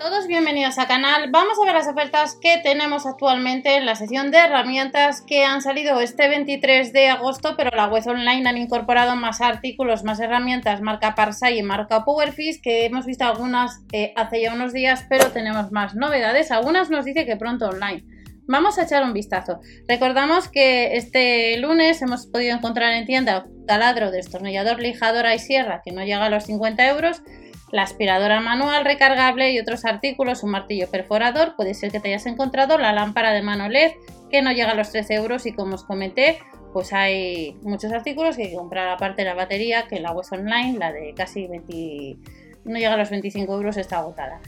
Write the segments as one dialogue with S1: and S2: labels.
S1: todos, bienvenidos al canal. Vamos a ver las ofertas que tenemos actualmente en la sección de herramientas que han salido este 23 de agosto, pero la web online han incorporado más artículos, más herramientas, marca Parsai y marca Powerfish, que hemos visto algunas eh, hace ya unos días, pero tenemos más novedades. Algunas nos dice que pronto online. Vamos a echar un vistazo. Recordamos que este lunes hemos podido encontrar en tienda taladro, destornillador, lijadora y sierra que no llega a los 50 euros la aspiradora manual recargable y otros artículos, un martillo perforador, puede ser que te hayas encontrado la lámpara de mano LED que no llega a los 13 euros y como os comenté, pues hay muchos artículos que hay que comprar aparte de la batería, que la web online, la de casi 20, no llega a los 25 euros, está agotada.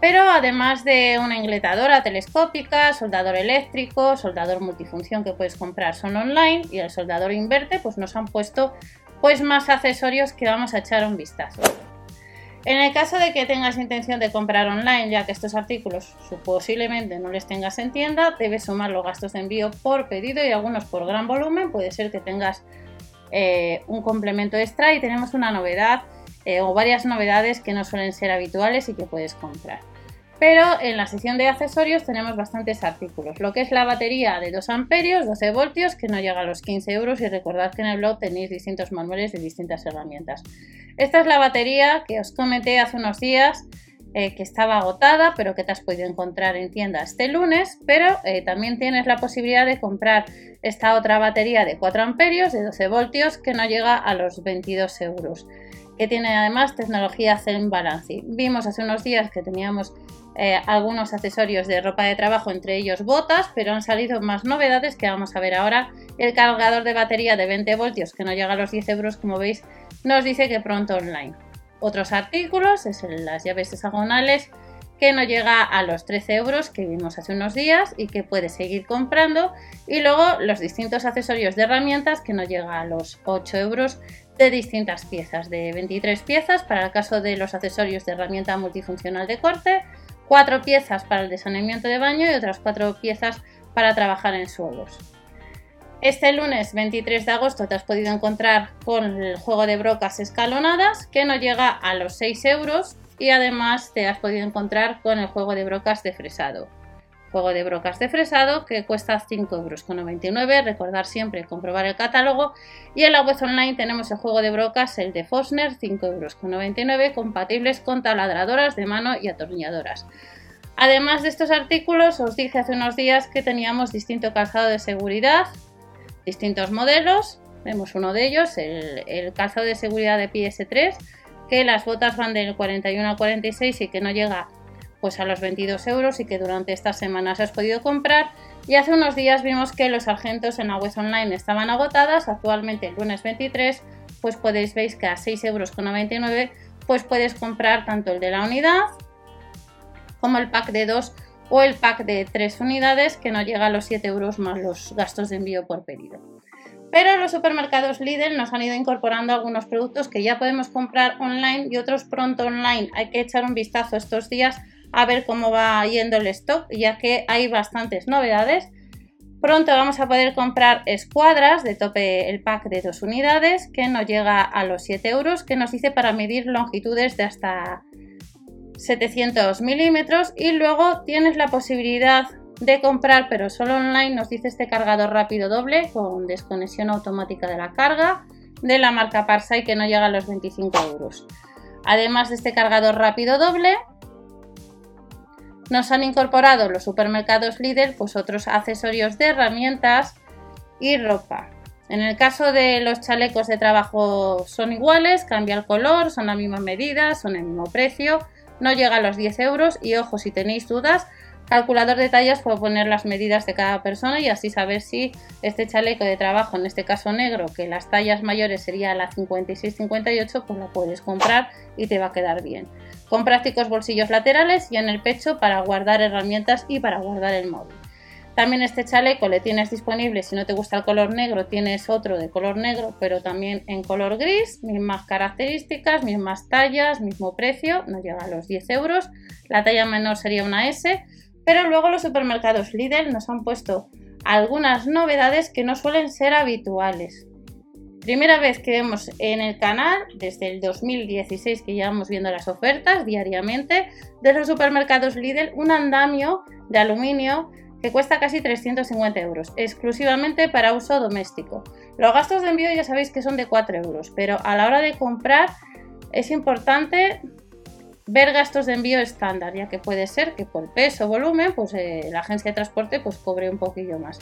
S1: Pero además de una engletadora telescópica, soldador eléctrico, soldador multifunción que puedes comprar son online y el soldador inverte, pues nos han puesto pues más accesorios que vamos a echar un vistazo. En el caso de que tengas intención de comprar online, ya que estos artículos posiblemente no les tengas en tienda, debes sumar los gastos de envío por pedido y algunos por gran volumen. Puede ser que tengas eh, un complemento extra y tenemos una novedad eh, o varias novedades que no suelen ser habituales y que puedes comprar. Pero en la sección de accesorios tenemos bastantes artículos. Lo que es la batería de 2 amperios, 12 voltios, que no llega a los 15 euros. Y recordad que en el blog tenéis distintos manuales de distintas herramientas. Esta es la batería que os comenté hace unos días eh, que estaba agotada, pero que te has podido encontrar en tienda este lunes. Pero eh, también tienes la posibilidad de comprar esta otra batería de 4 amperios de 12 voltios que no llega a los 22 euros. Que tiene además tecnología Zen Balance. Vimos hace unos días que teníamos eh, algunos accesorios de ropa de trabajo, entre ellos botas, pero han salido más novedades que vamos a ver ahora. El cargador de batería de 20 voltios que no llega a los 10 euros, como veis, nos dice que pronto online. Otros artículos es las llaves hexagonales que no llega a los 13 euros que vimos hace unos días y que puedes seguir comprando. Y luego los distintos accesorios de herramientas que no llega a los 8 euros de distintas piezas, de 23 piezas para el caso de los accesorios de herramienta multifuncional de corte, 4 piezas para el desaneamiento de baño y otras 4 piezas para trabajar en suelos. Este lunes 23 de agosto te has podido encontrar con el juego de brocas escalonadas que no llega a los 6 euros y además te has podido encontrar con el juego de brocas de fresado. Juego de brocas de fresado que cuesta 5,99 euros. Recordar siempre comprobar el catálogo. Y en la web online tenemos el juego de brocas, el de Fosner, 5,99 euros, compatibles con taladradoras de mano y atornilladoras. Además de estos artículos, os dije hace unos días que teníamos distinto calzado de seguridad, distintos modelos. Vemos uno de ellos, el, calzado de seguridad de PS3, que las botas van del 41 al 46 y que no llega pues a los 22 euros y que durante estas semanas has podido comprar. Y hace unos días vimos que los argentos en la web online estaban agotadas. Actualmente el lunes 23 pues podéis veis que a 6,99 euros pues puedes comprar tanto el de la unidad como el pack de 2 o el pack de 3 unidades que no llega a los 7 euros más los gastos de envío por pedido. Pero los supermercados Lidl nos han ido incorporando algunos productos que ya podemos comprar online y otros pronto online. Hay que echar un vistazo estos días a ver cómo va yendo el stock, ya que hay bastantes novedades. Pronto vamos a poder comprar escuadras de tope el pack de dos unidades que no llega a los 7 euros, que nos dice para medir longitudes de hasta 700 milímetros y luego tienes la posibilidad de comprar, pero solo online, nos dice este cargador rápido doble con desconexión automática de la carga de la marca Parsai que no llega a los 25 euros. Además de este cargador rápido doble, nos han incorporado los supermercados Lidl pues otros accesorios de herramientas y ropa. En el caso de los chalecos de trabajo son iguales, cambia el color, son la misma medida, son el mismo precio no llega a los 10 euros y ojo, si tenéis dudas, calculador de tallas puedo poner las medidas de cada persona y así saber si este chaleco de trabajo, en este caso negro, que las tallas mayores sería la 56-58, pues la puedes comprar y te va a quedar bien. Con prácticos bolsillos laterales y en el pecho para guardar herramientas y para guardar el móvil. También este chaleco le tienes disponible, si no te gusta el color negro, tienes otro de color negro, pero también en color gris, mismas características, mismas tallas, mismo precio, no llega a los 10 euros. La talla menor sería una S, pero luego los supermercados Lidl nos han puesto algunas novedades que no suelen ser habituales. Primera vez que vemos en el canal, desde el 2016 que llevamos viendo las ofertas diariamente, de los supermercados Lidl, un andamio de aluminio que cuesta casi 350 euros, exclusivamente para uso doméstico. Los gastos de envío ya sabéis que son de 4 euros, pero a la hora de comprar es importante ver gastos de envío estándar, ya que puede ser que por peso o volumen, pues eh, la agencia de transporte pues cobre un poquillo más.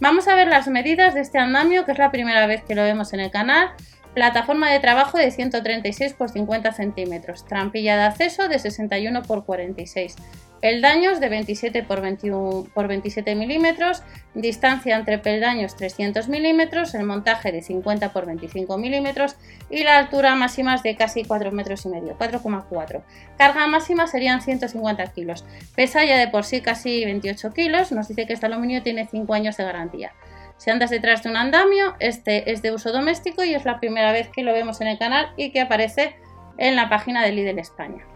S1: Vamos a ver las medidas de este andamio, que es la primera vez que lo vemos en el canal. Plataforma de trabajo de 136 x 50 centímetros, trampilla de acceso de 61 x 46, peldaños de 27 por, 21, por 27 milímetros, distancia entre peldaños 300 milímetros, el montaje de 50 por 25 milímetros y la altura máxima es de casi 4 metros y medio, 4,4. Carga máxima serían 150 kilos. Pesa ya de por sí casi 28 kilos, nos dice que este aluminio tiene 5 años de garantía. Si andas detrás de un andamio, este es de uso doméstico y es la primera vez que lo vemos en el canal y que aparece en la página de Lidl España.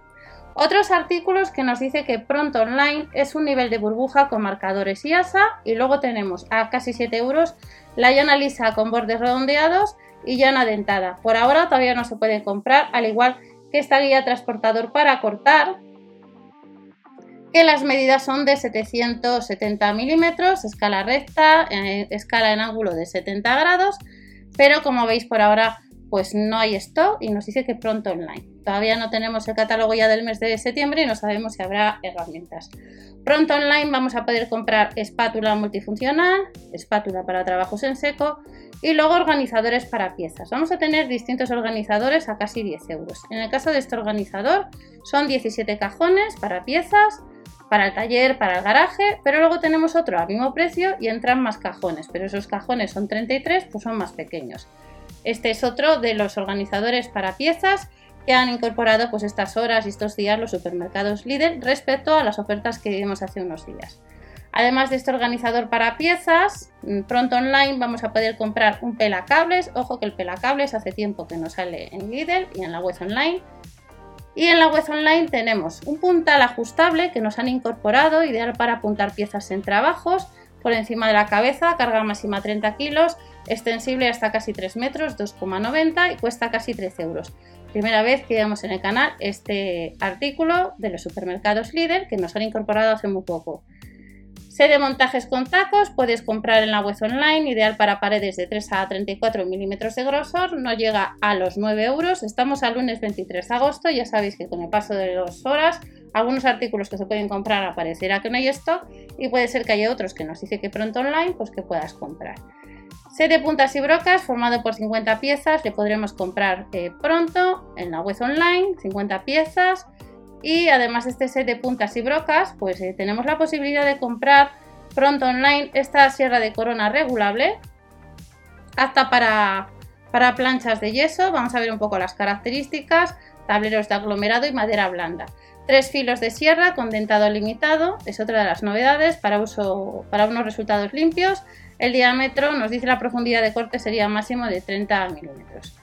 S1: Otros artículos que nos dice que Pronto Online es un nivel de burbuja con marcadores y asa y luego tenemos a casi 7 euros la llana lisa con bordes redondeados y llana dentada. Por ahora todavía no se puede comprar, al igual que esta guía transportador para cortar, que las medidas son de 770 milímetros, escala recta, eh, escala en ángulo de 70 grados, pero como veis por ahora pues no hay stock y nos dice que pronto online. Todavía no tenemos el catálogo ya del mes de septiembre y no sabemos si habrá herramientas. Pronto online vamos a poder comprar espátula multifuncional, espátula para trabajos en seco y luego organizadores para piezas. Vamos a tener distintos organizadores a casi 10 euros. En el caso de este organizador son 17 cajones para piezas, para el taller, para el garaje, pero luego tenemos otro al mismo precio y entran más cajones, pero esos cajones son 33, pues son más pequeños. Este es otro de los organizadores para piezas que han incorporado pues estas horas y estos días los supermercados Lidl respecto a las ofertas que vimos hace unos días. Además de este organizador para piezas, mm, pronto online vamos a poder comprar un pelacables. Ojo que el pelacables hace tiempo que no sale en Lidl y en la web online. Y en la web online tenemos un puntal ajustable que nos han incorporado, ideal para apuntar piezas en trabajos, por encima de la cabeza, carga máxima 30 kilos, extensible hasta casi 3 metros, 2,90 y cuesta casi 13 euros. Primera vez que vemos en el canal este artículo de los supermercados líder que nos han incorporado hace muy poco. Sé de montajes con tacos, puedes comprar en la web online, ideal para paredes de 3 a 34 milímetros de grosor, no llega a los 9 euros. Estamos al lunes 23 de agosto, ya sabéis que con el paso de las horas, algunos artículos que se pueden comprar aparecerá que no hay stock y puede ser que haya otros que nos dice que pronto online, pues que puedas comprar. Set de puntas y brocas formado por 50 piezas, le podremos comprar eh, pronto en la web online, 50 piezas. Y además de este set de puntas y brocas, pues eh, tenemos la posibilidad de comprar pronto online esta sierra de corona regulable, apta para, para planchas de yeso. Vamos a ver un poco las características, tableros de aglomerado y madera blanda. Tres filos de sierra con dentado limitado, es otra de las novedades para, uso, para unos resultados limpios. El diámetro nos dice la profundidad de corte sería máximo de 30 milímetros.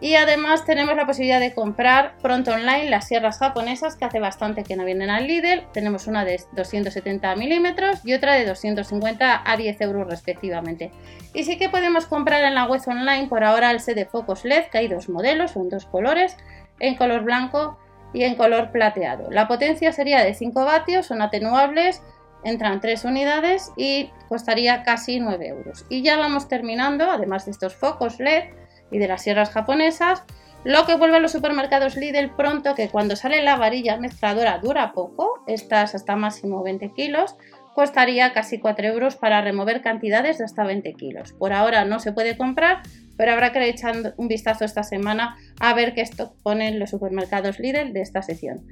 S1: Y además tenemos la posibilidad de comprar pronto online las sierras japonesas que hace bastante que no vienen al Lidl. Tenemos una de 270 milímetros y otra de 250 a 10 euros respectivamente. Y sí que podemos comprar en la web online por ahora el set de focos LED, que hay dos modelos, son dos colores, en color blanco y en color plateado. La potencia sería de 5 vatios, son atenuables entran tres unidades y costaría casi 9 euros. Y ya vamos terminando, además de estos focos LED y de las sierras japonesas, lo que vuelve a los supermercados Lidl pronto, que cuando sale la varilla mezcladora dura poco, estas hasta máximo 20 kilos, costaría casi 4 euros para remover cantidades de hasta 20 kilos. Por ahora no se puede comprar, pero habrá que echar un vistazo esta semana a ver qué stock ponen los supermercados Lidl de esta sección.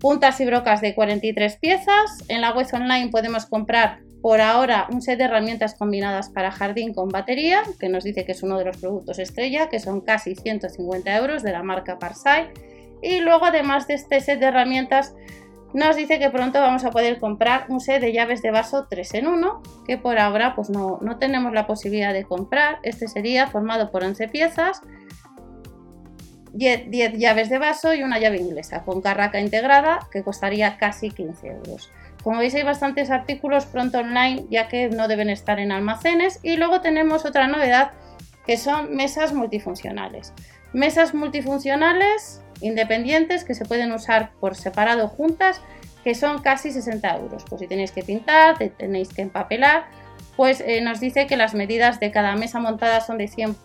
S1: Puntas y brocas de 43 piezas. En la web online podemos comprar por ahora un set de herramientas combinadas para jardín con batería, que nos dice que es uno de los productos estrella, que son casi 150 euros de la marca Parsai. Y luego, además de este set de herramientas, nos dice que pronto vamos a poder comprar un set de llaves de vaso 3 en 1, que por ahora pues no, no tenemos la posibilidad de comprar. Este sería formado por 11 piezas 10, llaves de vaso y una llave inglesa con carraca integrada que costaría casi 15 euros. Como veis hay bastantes artículos pronto online ya que no deben estar en almacenes y luego tenemos otra novedad que son mesas multifuncionales. Mesas multifuncionales independientes que se pueden usar por separado juntas, que son casi 60 euros. Pues si tenéis que pintar, tenéis que empapelar, pues eh, nos dice que las medidas de cada mesa montada son de 100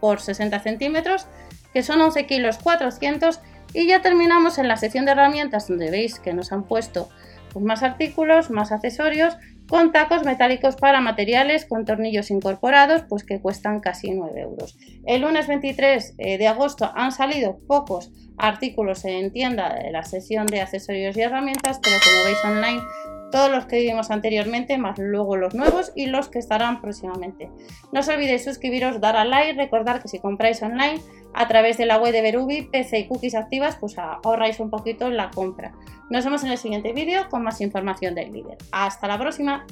S1: por 60 centímetros, que son 11 kilos 400 y ya terminamos en la sección de herramientas donde veis que nos han puesto pues, más artículos, más accesorios con tacos metálicos para materiales con tornillos incorporados, pues que cuestan casi 9 euros. El lunes 23 eh, de agosto han salido pocos artículos en tienda de la sesión de accesorios y herramientas, pero como veis online todos los que vimos anteriormente, más luego los nuevos y los que estarán próximamente. No os olvidéis suscribiros, dar a like, recordar que si compráis online a través de la web de Berubi, PC y cookies activas, pues ahorráis un poquito la compra. Nos vemos en el siguiente vídeo con más información del líder. Hasta la próxima.